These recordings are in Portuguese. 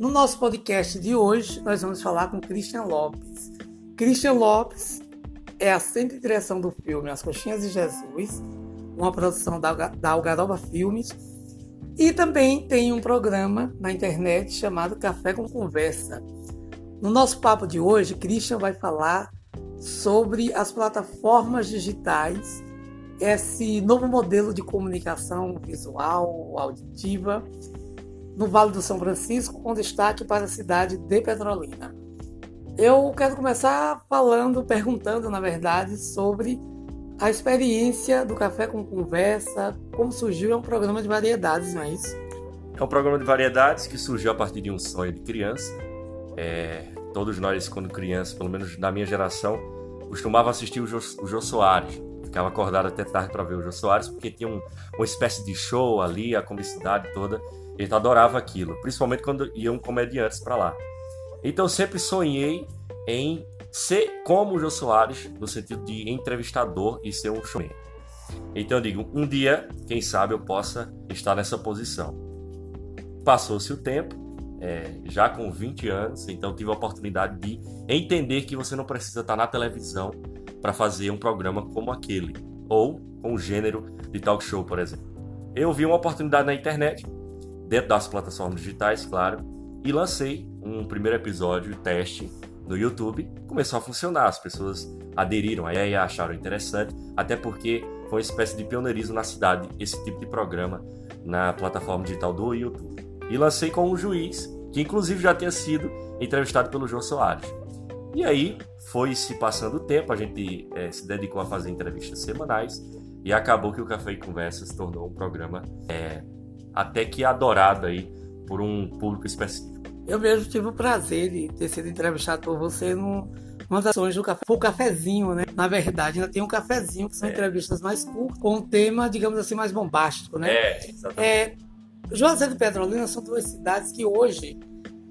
No nosso podcast de hoje, nós vamos falar com Christian Lopes. Christian Lopes é assistente de direção do filme As Coxinhas de Jesus, uma produção da, da Algaroba Filmes, e também tem um programa na internet chamado Café com Conversa. No nosso papo de hoje, Christian vai falar sobre as plataformas digitais, esse novo modelo de comunicação visual, auditiva, no Vale do São Francisco, com destaque para a cidade de Petrolina. Eu quero começar falando, perguntando, na verdade, sobre a experiência do Café com Conversa, como surgiu, é um programa de variedades, não é isso? É um programa de variedades que surgiu a partir de um sonho de criança. É, todos nós, quando crianças, pelo menos da minha geração, costumavam assistir o Jô, o Jô Soares. Ficava acordado até tarde para ver o Jô Soares, porque tinha um, uma espécie de show ali, a comicidade toda. A gente adorava aquilo, principalmente quando iam comediantes para lá. Então eu sempre sonhei em ser como o Jô Soares, no sentido de entrevistador e ser um showman. Então eu digo, um dia, quem sabe eu possa estar nessa posição. Passou-se o tempo, é, já com 20 anos, então tive a oportunidade de entender que você não precisa estar na televisão para fazer um programa como aquele, ou com o gênero de talk show, por exemplo. Eu vi uma oportunidade na internet, dentro das plataformas digitais, claro, e lancei um primeiro episódio, teste, no YouTube. Começou a funcionar, as pessoas aderiram a ideia, acharam interessante, até porque foi uma espécie de pioneirismo na cidade esse tipo de programa na plataforma digital do YouTube. E lancei com um juiz, que inclusive já tinha sido entrevistado pelo João Soares. E aí foi se passando o tempo, a gente é, se dedicou a fazer entrevistas semanais e acabou que o Café e Conversa se tornou um programa é, até que adorado aí por um público específico. Eu mesmo tive o prazer de ter sido entrevistado por você num, numa das ações do café. Foi o cafezinho, né? Na verdade, ainda tem um cafezinho, que são é. entrevistas mais curtas, com um tema, digamos assim, mais bombástico, né? É, exatamente. É, Juazeiro e Petrolina são duas cidades que hoje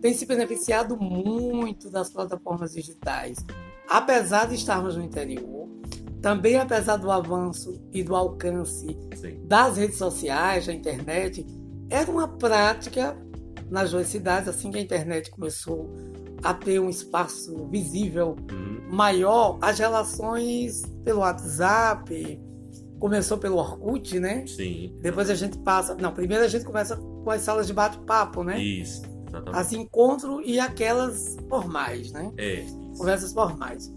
têm se beneficiado muito das plataformas digitais. Apesar de estarmos no interior, também apesar do avanço e do alcance Sim. das redes sociais, da internet, era uma prática nas duas cidades, assim que a internet começou a ter um espaço visível uhum. maior, as relações pelo WhatsApp, começou pelo Orkut, né? Sim. Depois a gente passa. Não, primeiro a gente começa com as salas de bate-papo, né? Isso, exatamente. As encontro e aquelas formais, né? É. Isso. Conversas formais.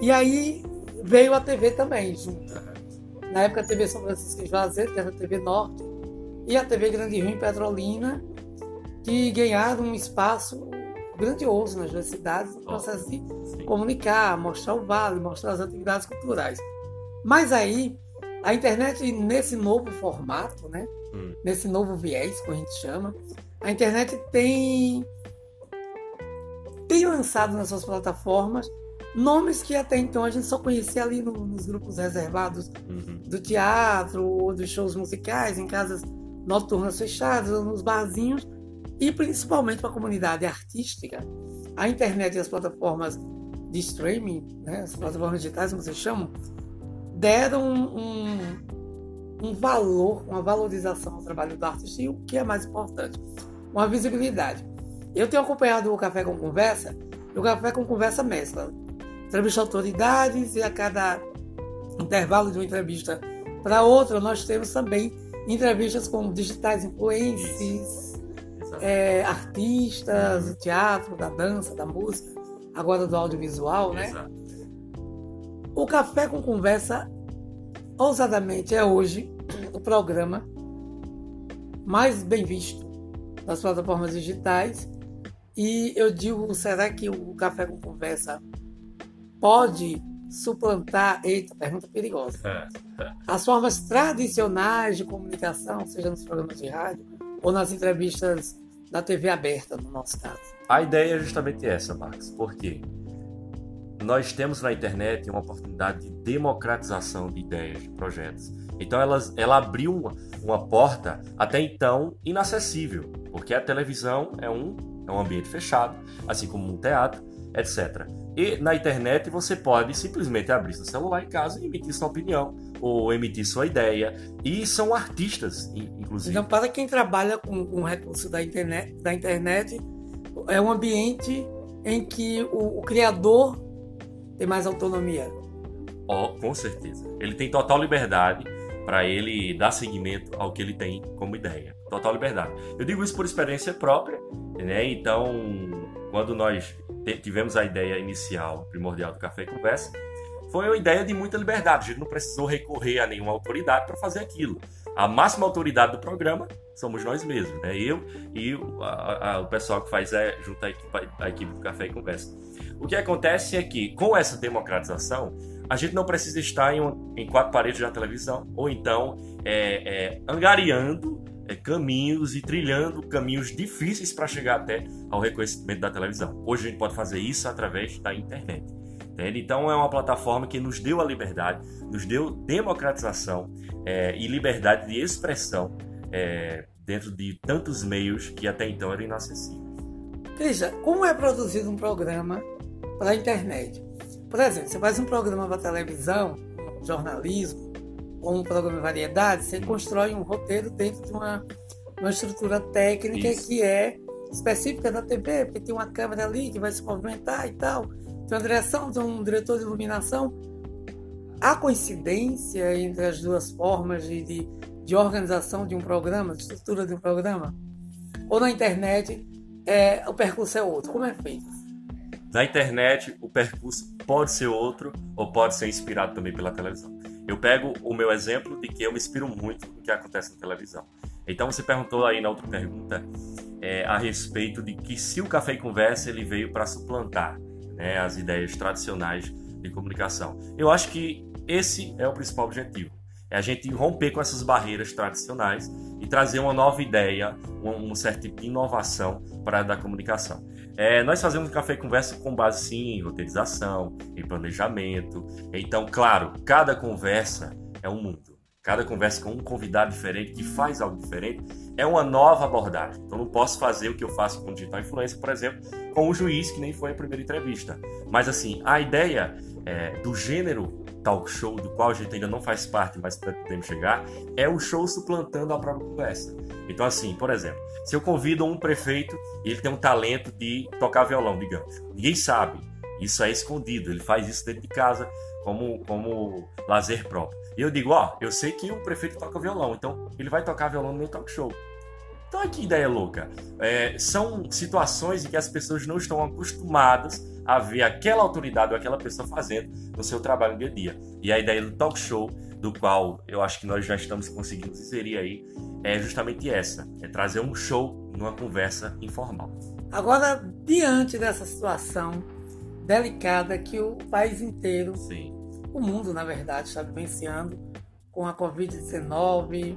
E aí veio a TV também, junto. Uhum. Na época a TV São Francisco de Juazeiro, que era a TV Norte, e a TV Grande Rio em Petrolina, que ganharam um espaço grandioso nas duas cidades no processo de Sim. comunicar, mostrar o vale, mostrar as atividades culturais. Mas aí, a internet, nesse novo formato, né? Hum. nesse novo viés, como a gente chama, a internet tem, tem lançado nas suas plataformas nomes que até então a gente só conhecia ali no, nos grupos reservados uhum. do teatro ou dos shows musicais, em casas noturnas fechadas ou nos barzinhos, e principalmente para a comunidade artística. A internet e as plataformas de streaming, né, as plataformas digitais, como vocês chamam, deram um, um valor, uma valorização ao trabalho do artista e o que é mais importante, uma visibilidade. Eu tenho acompanhado o Café com Conversa, e o Café com Conversa mescla entrevista autoridades e a cada intervalo de uma entrevista para outra nós temos também entrevistas com digitais influencers, é, artistas do teatro, da dança, da música, agora do audiovisual, né? Exato. O Café com Conversa, ousadamente, é hoje o programa mais bem visto das plataformas digitais. E eu digo, será que o Café com Conversa pode suplantar, eita, pergunta perigosa, é, é. as formas tradicionais de comunicação, seja nos programas de rádio ou nas entrevistas da TV aberta, no nosso caso? A ideia é justamente essa, Marcos, porque nós temos na internet uma oportunidade de democratização de ideias, de projetos. Então ela, ela abriu uma, uma porta até então inacessível, porque a televisão é um, é um ambiente fechado, assim como um teatro, etc. E na internet você pode simplesmente abrir seu celular em casa e emitir sua opinião ou emitir sua ideia. E são artistas, inclusive. Então, para quem trabalha com o recurso da internet, da internet é um ambiente em que o, o criador tem mais autonomia. Oh, com certeza. Ele tem total liberdade para ele dar seguimento ao que ele tem como ideia. Total liberdade. Eu digo isso por experiência própria, né? Então, quando nós tivemos a ideia inicial, primordial do Café e Conversa, foi uma ideia de muita liberdade. A gente não precisou recorrer a nenhuma autoridade para fazer aquilo. A máxima autoridade do programa somos nós mesmos, né? Eu e o, a, a, o pessoal que faz é, junto à equipe, equipe do Café e Conversa. O que acontece é que, com essa democratização, a gente não precisa estar em, um, em quatro paredes da televisão, ou então é, é, angariando é, caminhos e trilhando caminhos difíceis para chegar até ao reconhecimento da televisão. Hoje a gente pode fazer isso através da internet. Entende? Então é uma plataforma que nos deu a liberdade, nos deu democratização é, e liberdade de expressão é, dentro de tantos meios que até então eram inacessíveis. Veja, como é produzido um programa para a internet? Por exemplo, você faz um programa para televisão, jornalismo, ou um programa de variedade, você constrói um roteiro dentro de uma, uma estrutura técnica Isso. que é específica da TV, porque tem uma câmera ali que vai se movimentar e tal, tem uma direção, tem um diretor de iluminação. Há coincidência entre as duas formas de, de de organização de um programa, de estrutura de um programa? Ou na internet é, o percurso é outro? Como é feito? Na internet, o percurso pode ser outro ou pode ser inspirado também pela televisão. Eu pego o meu exemplo de que eu me inspiro muito no que acontece na televisão. Então você perguntou aí na outra pergunta é, a respeito de que se o Café e Conversa ele veio para suplantar né, as ideias tradicionais de comunicação. Eu acho que esse é o principal objetivo é a gente romper com essas barreiras tradicionais e trazer uma nova ideia, um, um certo tipo de inovação para a da comunicação. É, nós fazemos café e conversa com base sim em roteirização, em planejamento. Então, claro, cada conversa é um mundo. Cada conversa com um convidado diferente que faz algo diferente é uma nova abordagem. Então, não posso fazer o que eu faço com digital influência, por exemplo, com o juiz que nem foi a primeira entrevista. Mas assim, a ideia é, do gênero talk show, do qual a gente ainda não faz parte, mas podemos chegar, é o show suplantando a própria conversa. Então, assim, por exemplo, se eu convido um prefeito e ele tem um talento de tocar violão, digamos, ninguém sabe, isso é escondido, ele faz isso dentro de casa como, como lazer próprio. E eu digo, ó, eu sei que o prefeito toca violão, então ele vai tocar violão no meu talk show. Então, que ideia louca. É, são situações em que as pessoas não estão acostumadas a ver aquela autoridade ou aquela pessoa fazendo no seu trabalho no dia a dia. E a ideia do talk show, do qual eu acho que nós já estamos conseguindo inserir aí, é justamente essa: é trazer um show numa conversa informal. Agora, diante dessa situação delicada que o país inteiro, Sim. o mundo, na verdade, está vivenciando com a Covid-19,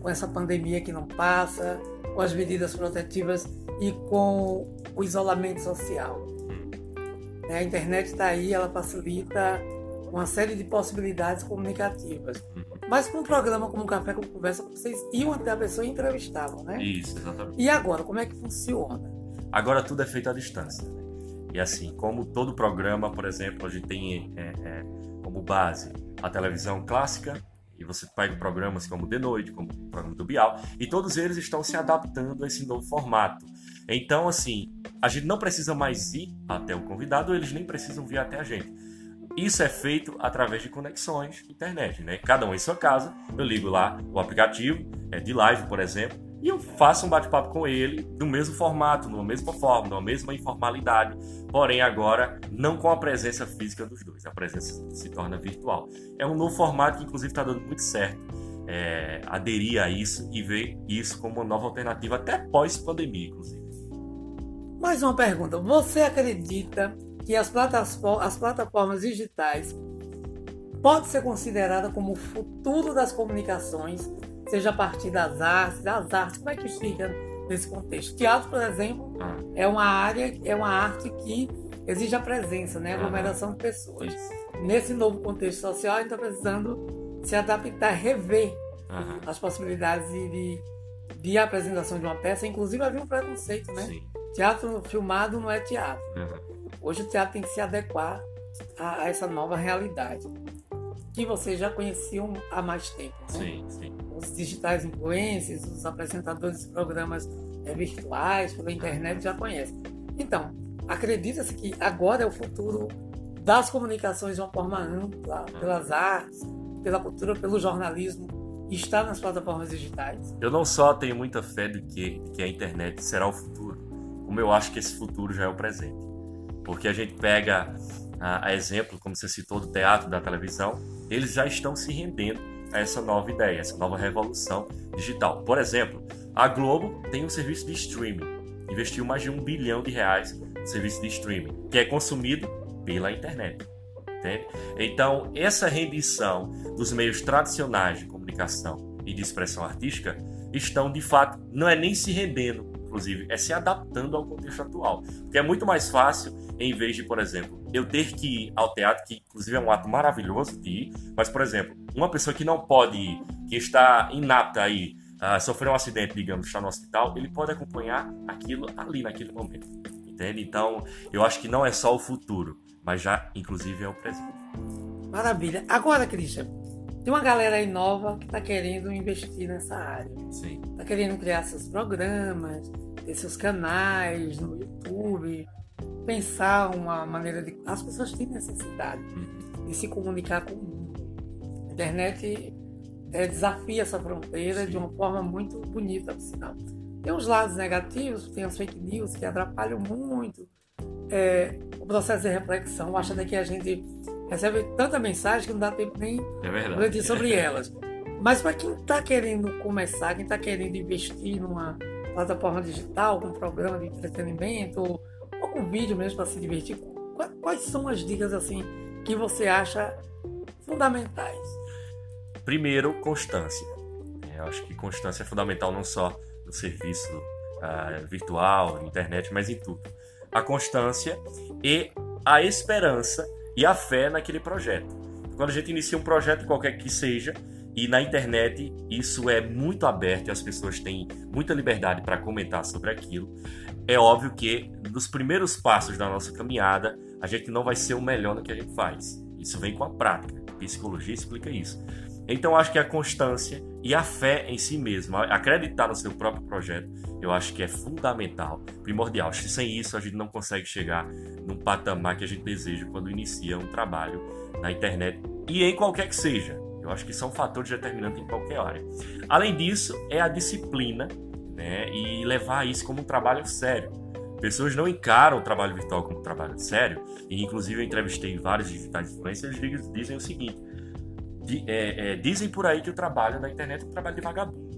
com essa pandemia que não passa, com as medidas protetivas e com o isolamento social. Né, a internet está aí, ela facilita uma série de possibilidades comunicativas. Mas com um programa como Café com Conversa, vocês iam até a pessoa e entrevistavam, né? Isso, exatamente. E agora, como é que funciona? Agora tudo é feito à distância. Né? E assim, como todo programa, por exemplo, a gente tem é, é, como base a televisão clássica, e você pega programas como De Noite, como o programa do Bial, e todos eles estão se adaptando a esse novo formato. Então, assim, a gente não precisa mais ir até o convidado, eles nem precisam vir até a gente. Isso é feito através de conexões internet, né? Cada um em sua casa, eu ligo lá o aplicativo é, de live, por exemplo, e eu faço um bate-papo com ele no mesmo formato, numa mesma forma, numa mesma informalidade, porém agora não com a presença física dos dois, a presença se torna virtual. É um novo formato que inclusive está dando muito certo. É, aderir a isso e ver isso como uma nova alternativa até pós-pandemia, inclusive. Mais uma pergunta: você acredita que as plataformas, as plataformas digitais pode ser considerada como o futuro das comunicações seja a partir das artes, das artes, como é que fica nesse contexto? Teatro, por exemplo, é uma área, é uma arte que exige a presença, né? A aglomeração de pessoas. Nesse novo contexto social, a gente está precisando se adaptar, rever as possibilidades de, de, de, apresentação de uma peça. Inclusive, havia um preconceito, né? Sim. Teatro filmado não é teatro. Uhum. Hoje o teatro tem que se adequar a, a essa nova realidade que vocês já conheciam há mais tempo. Né? Sim, sim os digitais influencers, os apresentadores de programas é, virtuais, pela internet, já conhece. Então, acredita-se que agora é o futuro das comunicações de uma forma ampla, pelas artes, pela cultura, pelo jornalismo, está nas plataformas digitais? Eu não só tenho muita fé de que, de que a internet será o futuro, como eu acho que esse futuro já é o presente. Porque a gente pega a, a exemplo, como você citou, do teatro, da televisão, eles já estão se rendendo a essa nova ideia, essa nova revolução digital. Por exemplo, a Globo tem um serviço de streaming, investiu mais de um bilhão de reais no serviço de streaming, que é consumido pela internet. Entende? Então, essa rendição dos meios tradicionais de comunicação e de expressão artística estão, de fato, não é nem se rendendo, inclusive, é se adaptando ao contexto atual. Porque é muito mais fácil, em vez de, por exemplo, eu ter que ir ao teatro, que inclusive é um ato maravilhoso de ir, mas, por exemplo, uma pessoa que não pode ir, que está inapta aí, uh, sofreu um acidente, digamos, está no hospital, ele pode acompanhar aquilo ali naquele momento. Entende? Então, eu acho que não é só o futuro, mas já, inclusive, é o presente. Maravilha. Agora, Christian, tem uma galera aí nova que está querendo investir nessa área. Sim. Está querendo criar seus programas, ter seus canais no YouTube, pensar uma maneira de. As pessoas têm necessidade uhum. de se comunicar com o mundo. A internet é, desafia essa fronteira Sim. de uma forma muito bonita, por sinal. Tem os lados negativos, tem as fake news que atrapalham muito é, o processo de reflexão. Acha que a gente recebe tanta mensagem que não dá tempo nem é de sobre elas. Mas para quem está querendo começar, quem está querendo investir numa plataforma digital, com um programa de entretenimento, ou, ou com vídeo mesmo para se divertir, quais são as dicas assim que você acha fundamentais? Primeiro, constância. É, eu acho que constância é fundamental não só no serviço uh, virtual, na internet, mas em tudo. A constância e a esperança e a fé naquele projeto. Quando a gente inicia um projeto qualquer que seja, e na internet isso é muito aberto e as pessoas têm muita liberdade para comentar sobre aquilo, é óbvio que nos primeiros passos da nossa caminhada a gente não vai ser o melhor no que a gente faz. Isso vem com a prática. A psicologia explica isso. Então acho que a constância e a fé em si mesmo, acreditar no seu próprio projeto, eu acho que é fundamental, primordial. Sem isso a gente não consegue chegar num patamar que a gente deseja quando inicia um trabalho na internet e em qualquer que seja. Eu acho que são fatores determinantes em qualquer área. Além disso, é a disciplina né, e levar isso como um trabalho sério. Pessoas não encaram o trabalho virtual como um trabalho sério, e inclusive eu entrevistei vários digitais influencers, eles dizem o seguinte: é, é, dizem por aí que o trabalho na internet é um trabalho de vagabundo.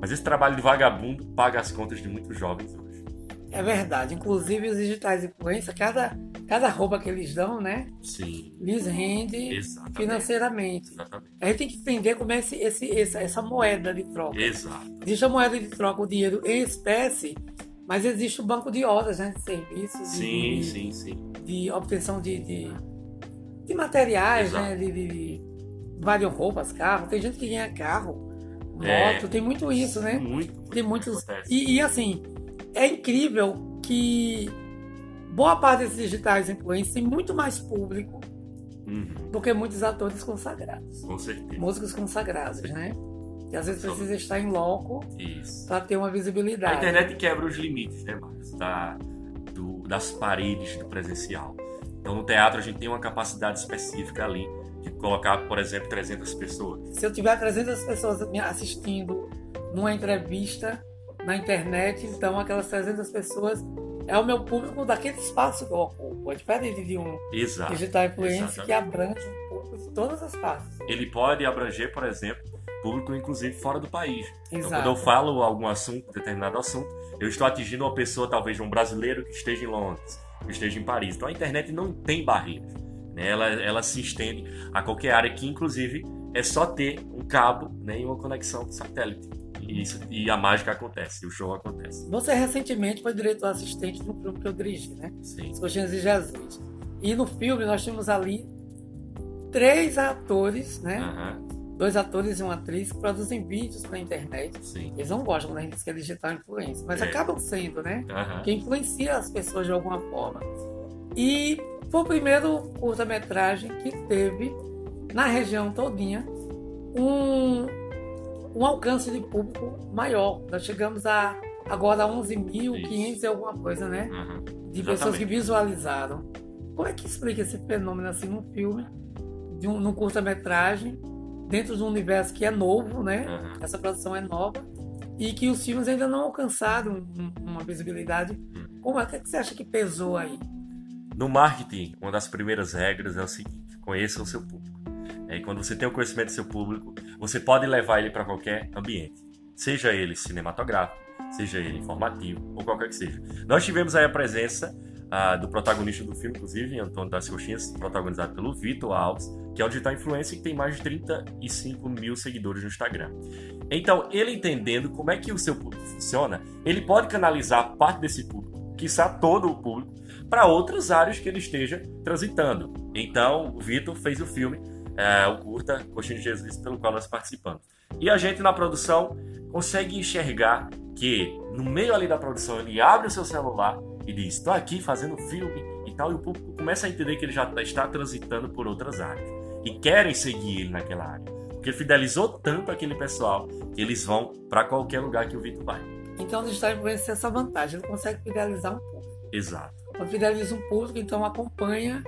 Mas esse trabalho de vagabundo paga as contas de muitos jovens hoje. É verdade. Inclusive os digitais influência, cada, cada roupa que eles dão, né? Sim. Lhes rende Exatamente. financeiramente. Exatamente. A gente tem que entender como é esse, esse, essa, essa moeda de troca. Exato. Existe a moeda de troca, o dinheiro em espécie, mas existe o banco de horas, né? De serviços. Sim, de, sim, sim. De obtenção de, de, de materiais, Exato. né? De, de, valem roupas, carro. Tem gente que ganha carro, moto, é, tem muito isso, né? Muito. Tem muitos. E, e, assim, é incrível que boa parte desses digitais influencers tem muito mais público uhum. do que muitos atores consagrados. Com certeza. Músicos consagrados, né? E às vezes precisa estar em loco para ter uma visibilidade. A internet quebra os limites, né, Marcos? Da, do, das paredes do presencial. Então, no teatro, a gente tem uma capacidade específica ali de colocar, por exemplo, 300 pessoas. Se eu tiver 300 pessoas me assistindo numa entrevista na internet, então aquelas 300 pessoas é o meu público daquele espaço que eu ocupo. É diferente de um Exato. digital influencer que abrange um pouco de todas as partes. Ele pode abranger, por exemplo, público inclusive fora do país. Exato. Então, quando eu falo algum assunto, determinado assunto, eu estou atingindo uma pessoa, talvez um brasileiro que esteja em Londres, que esteja em Paris. Então a internet não tem barreiras. Né? Ela, ela se estende a qualquer área que, inclusive, é só ter um cabo né, e uma conexão de satélite. E, isso, e a mágica acontece, o show acontece. Você recentemente foi diretor assistente no filme que eu dirigi, né? Sim. As Coxinhas de Jesus. E no filme nós tínhamos ali três atores, né? Uhum. Dois atores e uma atriz que produzem vídeos para a internet. Sim. Eles não gostam quando a gente que é digital influência, mas é. acabam sendo, né? Uhum. Que influencia as pessoas de alguma forma. E foi o primeiro curta-metragem que teve na região todinha um, um alcance de público maior. Nós chegamos a agora 11.500 e alguma coisa, né? Uhum. De Exatamente. pessoas que visualizaram. Como é que explica esse fenômeno assim num filme, de um, num curta-metragem, dentro de um universo que é novo, né? Uhum. Essa produção é nova e que os filmes ainda não alcançaram um- uma visibilidade. Hum. Como é que você acha que pesou aí? No marketing, uma das primeiras regras é o seguinte: conheça o seu público. É, E quando você tem o conhecimento do seu público, você pode levar ele para qualquer ambiente, seja ele cinematográfico, seja ele informativo ou qualquer que seja. Nós tivemos aí a presença ah, do protagonista do filme, inclusive, Antônio das Coxinhas, protagonizado pelo Vitor Alves, que é um digital influencer que tem mais de 35 mil seguidores no Instagram. Então, ele entendendo como é que o seu público funciona, ele pode canalizar parte desse público, quiçá todo o público, para outras áreas que ele esteja transitando. Então, o Vitor fez o filme, é, o curta Coxinha de Jesus, pelo qual nós participamos. E a gente, na produção, consegue enxergar que, no meio ali da produção, ele abre o seu celular e diz: Estou aqui fazendo filme e tal, e o público começa a entender que ele já está transitando por outras áreas e querem seguir ele naquela área. Porque ele fidelizou tanto aquele pessoal que eles vão para qualquer lugar que o Vitor vai. Então o digital influencer tem essa vantagem, ele consegue fidelizar um público. Exato. Quando fideliza um público, então acompanha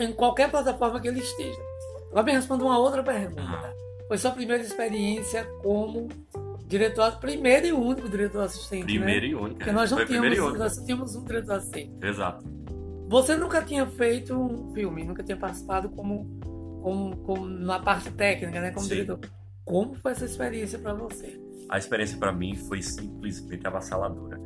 em qualquer plataforma que ele esteja. Agora me responda uma outra pergunta. Foi sua primeira experiência como diretor, primeiro e único diretor assistente, Primeiro né? e único. Porque nós não Foi tínhamos, único. nós tínhamos um diretor assistente. Exato. Você nunca tinha feito um filme, nunca tinha participado como, como, como na parte técnica, né, como Sim. diretor. Como foi essa experiência para você? A experiência para mim foi simplesmente avassaladora.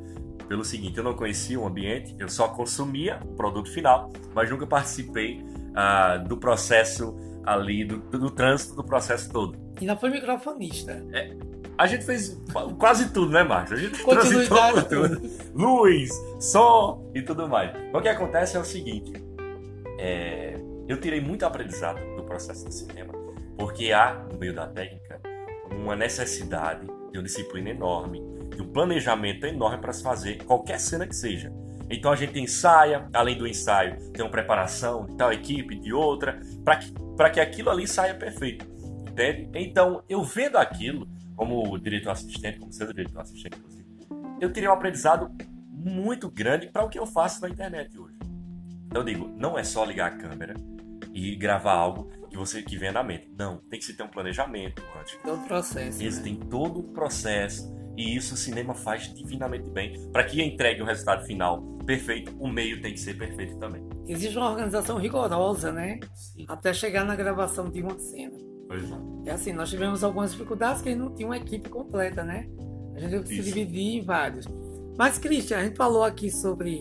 Pelo seguinte, eu não conhecia o ambiente, eu só consumia o produto final, mas nunca participei ah, do processo ali, do, do trânsito do processo todo. Ainda foi microfonista. A gente fez quase tudo, né, Márcio? A gente Continuidade por tudo. Luz, som e tudo mais. O que acontece é o seguinte: é, eu tirei muito aprendizado do processo do cinema, porque há, no meio da técnica, uma necessidade de uma disciplina enorme, de um planejamento enorme para se fazer qualquer cena que seja. Então a gente ensaia, além do ensaio, tem uma preparação de tal equipe, de outra, para que, pra que aquilo ali saia perfeito. Entende? Então, eu vendo aquilo, como diretor assistente, como sendo diretor assistente, inclusive, eu teria um aprendizado muito grande para o que eu faço na internet hoje. Então, eu digo, não é só ligar a câmera e gravar algo que você que vem na mente. Não, tem que se ter um planejamento antes. Todo processo. Eles né? todo um processo e isso o cinema faz divinamente bem. Para que entregue o resultado final perfeito, o meio tem que ser perfeito também. Existe uma organização rigorosa, né? Sim. Até chegar na gravação de uma cena. Pois é. É assim, nós tivemos algumas dificuldades que a gente não tinha uma equipe completa, né? A gente teve que se dividir em vários. Mas, Christian, a gente falou aqui sobre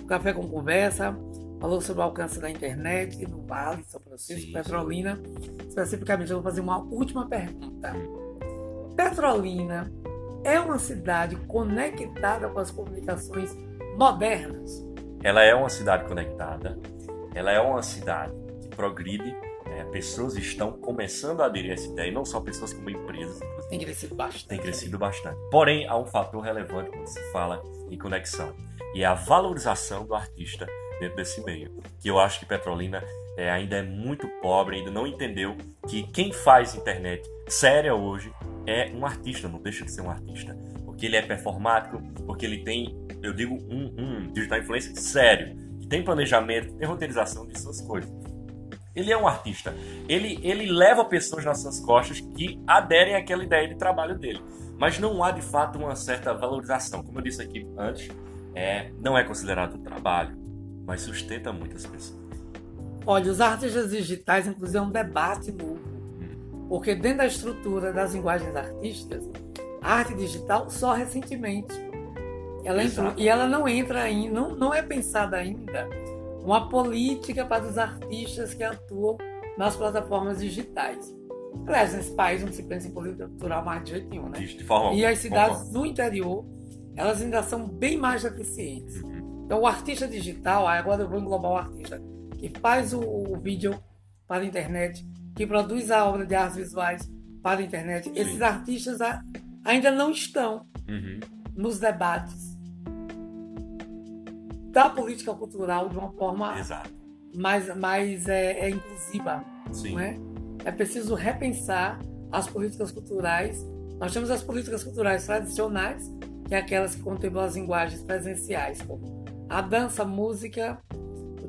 o Café com Conversa, falou sobre o alcance da internet no Vale, São Francisco, Sim, Petrolina. Especificamente, eu vou fazer uma última pergunta. Petrolina é uma cidade conectada com as comunicações modernas? Ela é uma cidade conectada, ela é uma cidade que progride, é, pessoas estão começando a aderir a essa ideia, e não só pessoas como empresas. Tem crescido bastante. tem crescido bastante. Porém, há um fator relevante quando se fala em conexão, e é a valorização do artista dentro desse meio. Que eu acho que Petrolina é, ainda é muito pobre, ainda não entendeu que quem faz internet séria hoje é um artista, não deixa de ser um artista. Porque ele é performático, porque ele tem, eu digo, um, um digital influencer sério, que tem planejamento, tem roteirização de suas coisas. Ele é um artista. Ele, ele leva pessoas nas suas costas que aderem àquela ideia de trabalho dele. Mas não há de fato uma certa valorização. Como eu disse aqui antes, é, não é considerado um trabalho, mas sustenta muitas pessoas. Olha, os artistas digitais, inclusive, é um debate novo. Porque dentro da estrutura das linguagens artísticas, a arte digital só recentemente. Ela entrou, e ela não entra ainda, não, não é pensada ainda uma política para os artistas que atuam nas plataformas digitais. Aliás, nesse país não se pensa em política cultural mais de jeito nenhum, né? De forma E as cidades concordo. do interior, elas ainda são bem mais deficientes. Uhum. Então, o artista digital, agora eu vou englobar o artista que faz o, o vídeo para a internet, que produz a obra de artes visuais para a internet. Sim. Esses artistas ainda não estão Uhum. nos debates da política cultural de uma forma Exato. mais, mais é, é, inclusiva. Sim. É? é preciso repensar as políticas culturais. Nós temos as políticas culturais tradicionais, que é aquelas que contemplam as linguagens presenciais, como a dança, a música,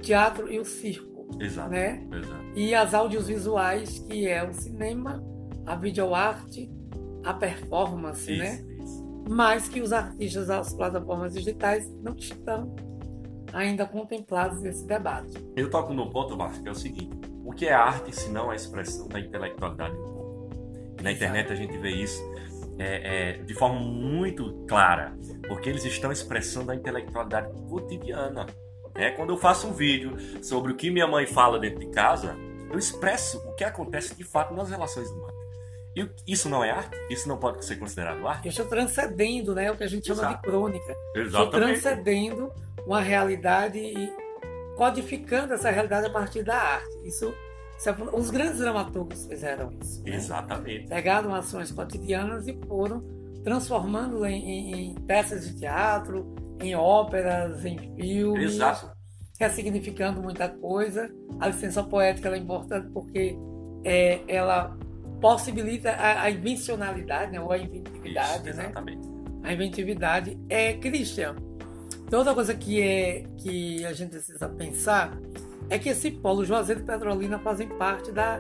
teatro e o circo. Exato. Né? Exato. E as audiovisuais, que é o cinema, a videoarte, a performance, Isso, né? isso. Mas que os artistas das plataformas digitais não estão ainda contemplados nesse debate. Eu toco num ponto, Márcio, que é o seguinte: o que é arte se não a expressão da intelectualidade do povo? E na internet a gente vê isso é, é, de forma muito clara, porque eles estão expressando a intelectualidade cotidiana. É, quando eu faço um vídeo sobre o que minha mãe fala dentro de casa, eu expresso o que acontece de fato nas relações humanas. E isso não é arte? Isso não pode ser considerado arte? Eu estou transcendendo né, o que a gente chama Exato. de crônica. Estou transcendendo uma realidade e codificando essa realidade a partir da arte. Isso, isso é- os grandes dramaturgos fizeram isso. né? Exatamente. Pegaram ações cotidianas e foram transformando em, em- em peças de teatro, em óperas, em filmes, Exato. ressignificando muita coisa. A licença poética é importante porque é, ela possibilita a, a invencionalidade, né, ou a inventividade, Isso, né? exatamente. a inventividade é Christian. Então, outra coisa que é que a gente precisa pensar é que esse polo Juazeiro e Petrolina fazem parte da,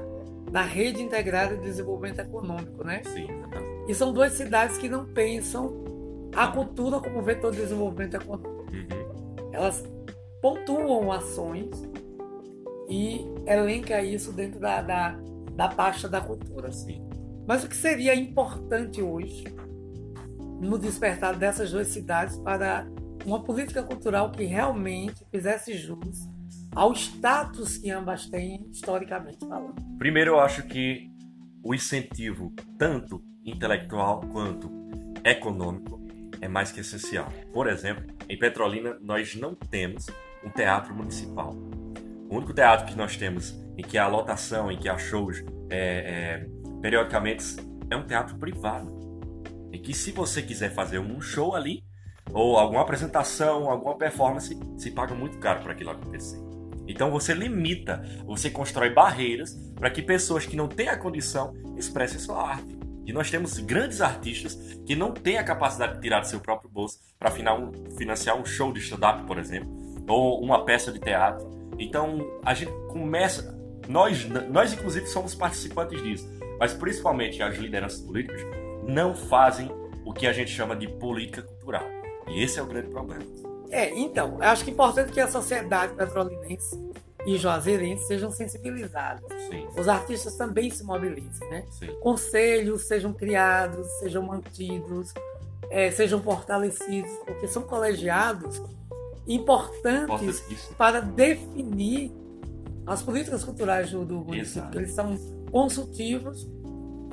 da rede integrada de desenvolvimento econômico, né? Sim, exatamente. E são duas cidades que não pensam a cultura como vetor de desenvolvimento econômico. Uhum. Elas pontuam ações e elenca isso dentro da, da, da pasta da cultura. Sim. Mas o que seria importante hoje no despertar dessas duas cidades para uma política cultural que realmente fizesse jus ao status que ambas têm historicamente falando? Primeiro, eu acho que o incentivo, tanto intelectual quanto econômico, é mais que essencial. Por exemplo, em Petrolina, nós não temos um teatro municipal. O único teatro que nós temos em que há lotação, em que há shows é, é, periodicamente, é um teatro privado. Em que, se você quiser fazer um show ali, ou alguma apresentação, alguma performance, se paga muito caro para aquilo acontecer. Então você limita, você constrói barreiras para que pessoas que não têm a condição expressem sua arte. E nós temos grandes artistas que não têm a capacidade de tirar do seu próprio bolso para financiar um show de stand-up, por exemplo, ou uma peça de teatro. Então a gente começa, nós, nós inclusive somos participantes disso, mas principalmente as lideranças políticas não fazem o que a gente chama de política cultural. E esse é o grande problema. É, então, acho que é importante que a sociedade petrolinense e juazeirense sejam sensibilizados. Sim, Os artistas também se mobilizem, né? sim. Conselhos sejam criados, sejam mantidos, eh, sejam fortalecidos, porque são colegiados importantes para definir as políticas culturais do, do município. Exato. Eles são consultivos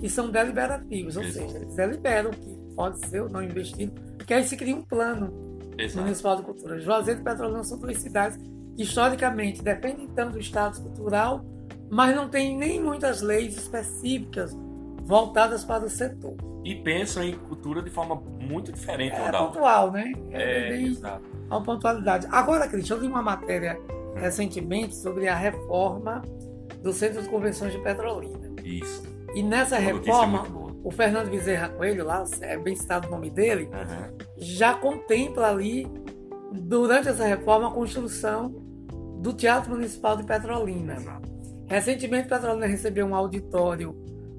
e são deliberativos, ou Exato. seja, eles deliberam que pode ser ou não investido, porque aí se cria um plano Exato. municipal de cultura. Juazeiro e Petrolina são duas cidades que historicamente dependem tanto do status cultural, mas não têm nem muitas leis específicas voltadas para o setor. E pensam em cultura de forma muito diferente uma É pontual, né? É, bem exato. a pontualidade. Agora, Cristian, eu li uma matéria recentemente sobre a reforma do Centro de Convenções de Petrolina. Isso. E nessa Uma reforma, o Fernando Bezerra Coelho, lá, é bem citado o nome dele, Aham. já contempla ali, durante essa reforma, a construção do Teatro Municipal de Petrolina. Recentemente, Petrolina recebeu um auditório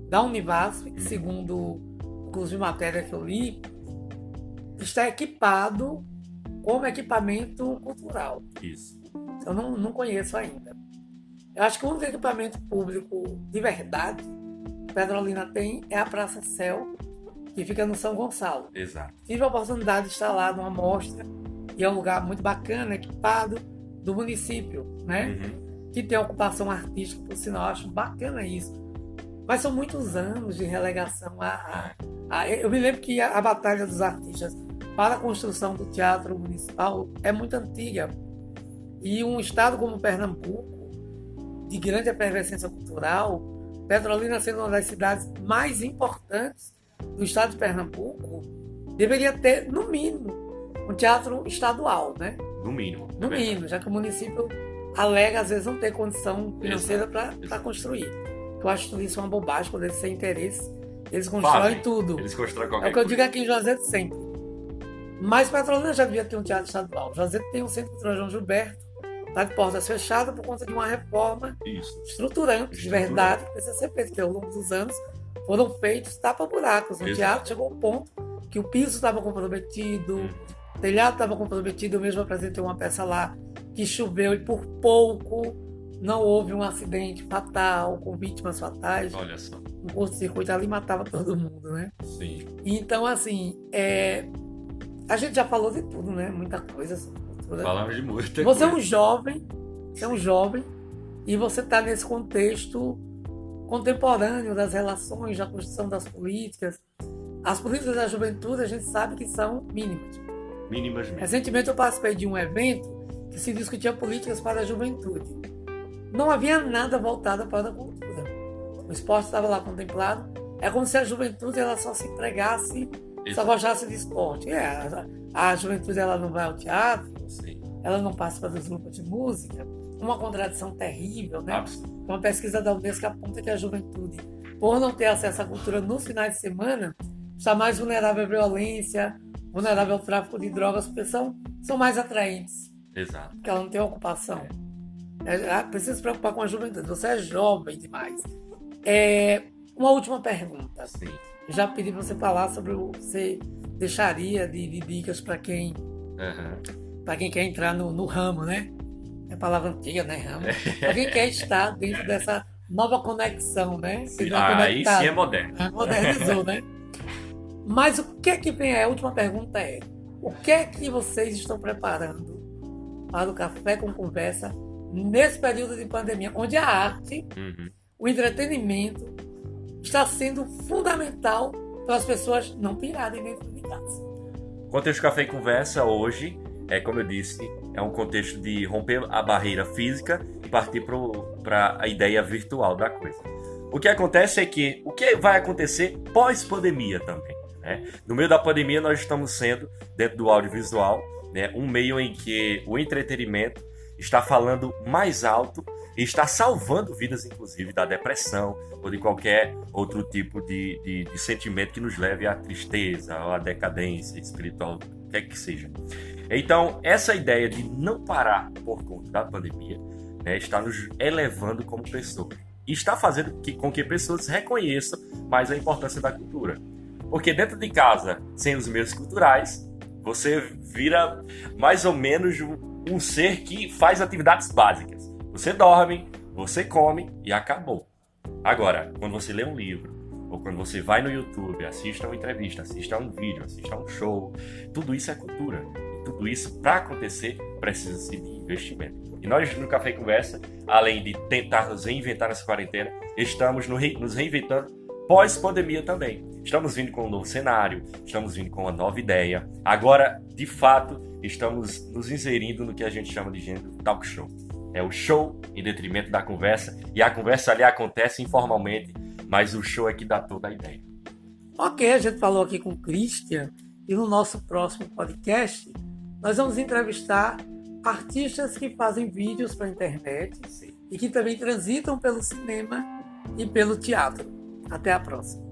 da Univasf, Uhum. que, segundo o curso de matéria que eu li, está equipado como equipamento cultural. Isso. Eu não, não conheço ainda. Eu acho que o único equipamento público de verdade que Petrolina tem é a Praça Céu, que fica no São Gonçalo. Exato. Tive a oportunidade de estar lá numa mostra e é um lugar muito bacana, equipado do município, né? Uhum. Que tem ocupação artística, por sinal, eu acho bacana isso. Mas são muitos anos de relegação a, a- a- eu me lembro que a, a batalha dos artistas para a construção do teatro municipal é muito antiga. E um estado como Pernambuco, de grande efervescência cultural, Petrolina sendo uma das cidades mais importantes do estado de Pernambuco, deveria ter, no mínimo, um teatro estadual, né? No mínimo. No é verdade. mínimo, já que o município alega às vezes não ter condição financeira para construir. Eu acho tudo isso uma bobagem, quando eles têm interesse, eles constroem Fazem. tudo. Eles constroem É qualquer o que eu coisa. digo aqui em Juazeiro sempre. Mas Petrolina já devia ter um teatro estadual. Juazeiro tem um Centro Cultural João Gilberto, está de portas fechadas por conta de uma reforma Isso. estruturante, de verdade, que precisa ser feita, ao longo dos anos foram feitos tapa-buracos. Exato. teatro chegou um ponto que o piso estava comprometido, Hum. Telhado estava comprometido. Eu mesmo apresentei uma peça lá que choveu e por pouco não houve um acidente fatal, com vítimas fatais. Olha só. Um curto-circuito ali matava todo mundo, né? Sim. Então, assim, é... a gente já falou de tudo, né? Muita coisa sobre cultura. Falamos de muita Você é um coisa. jovem, você é um jovem, e você está nesse contexto contemporâneo das relações, da construção das políticas. As políticas da juventude a gente sabe que são mínimas. Recentemente eu participei de um evento que se discutia políticas para a juventude. Não havia nada voltado para a cultura. O esporte estava lá contemplado. É como se a juventude ela só se empregasse, só gostasse de esporte. É, a, a juventude ela não vai ao teatro, Sim. ela não participa dos grupos de música. Uma contradição terrível, né? Absoluto. Uma pesquisa da Unesco aponta que a juventude, por não ter acesso à cultura nos finais de semana, está mais vulnerável à violência, vulnerável ao tráfico de drogas, porque são, são mais atraentes, Exato. porque ela não tem ocupação. É, ah, precisa se preocupar com a juventude. Você é jovem demais. É, uma última pergunta. Sim. Já pedi para você falar sobre o que você deixaria de, de dicas para quem Aham. para quem quer entrar no, no ramo, né? É palavra antiga, né? Ramo. Para quem quer estar dentro dessa nova conexão, né? Sim. Vai Aí sim é moderno. Ah, Modernizou, né? Mas o que é que vem? A última pergunta é: o que é que vocês estão preparando para o Café com Conversa nesse período de pandemia, onde a arte, Uhum. o entretenimento está sendo fundamental para as pessoas não pirarem dentro de casa? O contexto Café e Conversa hoje, é como eu disse, é um contexto de romper a barreira física e partir para a ideia virtual da coisa. O que acontece é que o que vai acontecer pós-pandemia também. Né? No meio da pandemia, nós estamos sendo, dentro do audiovisual, né, um meio em que o entretenimento está falando mais alto e está salvando vidas, inclusive, da depressão ou de qualquer outro tipo de, de, de sentimento que nos leve à tristeza ou à decadência espiritual, o que é que seja. Então, essa ideia de não parar por conta da pandemia né, está nos elevando como pessoas. E está fazendo que, com que pessoas reconheçam mais a importância da cultura. Porque dentro de casa, sem os meios culturais, você vira mais ou menos um, ser que faz atividades básicas. Você dorme, você come e acabou. Agora, quando você lê um livro, ou quando você vai no YouTube, assiste a uma entrevista, assiste a um vídeo, assiste a um show, tudo isso é cultura. E tudo isso, para acontecer, precisa-se de investimento. E nós, no Café Conversa, além de tentar nos reinventar nessa quarentena, estamos nos reinventando pós-pandemia também. Estamos vindo com um novo cenário, estamos vindo com uma nova ideia. Agora, de fato, estamos nos inserindo no que a gente chama de gênero talk show. É o show em detrimento da conversa, e a conversa ali acontece informalmente, mas o show é que dá toda a ideia. Ok, a gente falou aqui com o Christian e no nosso próximo podcast nós vamos entrevistar artistas que fazem vídeos para a internet e que também transitam pelo cinema e pelo teatro. Até a próxima.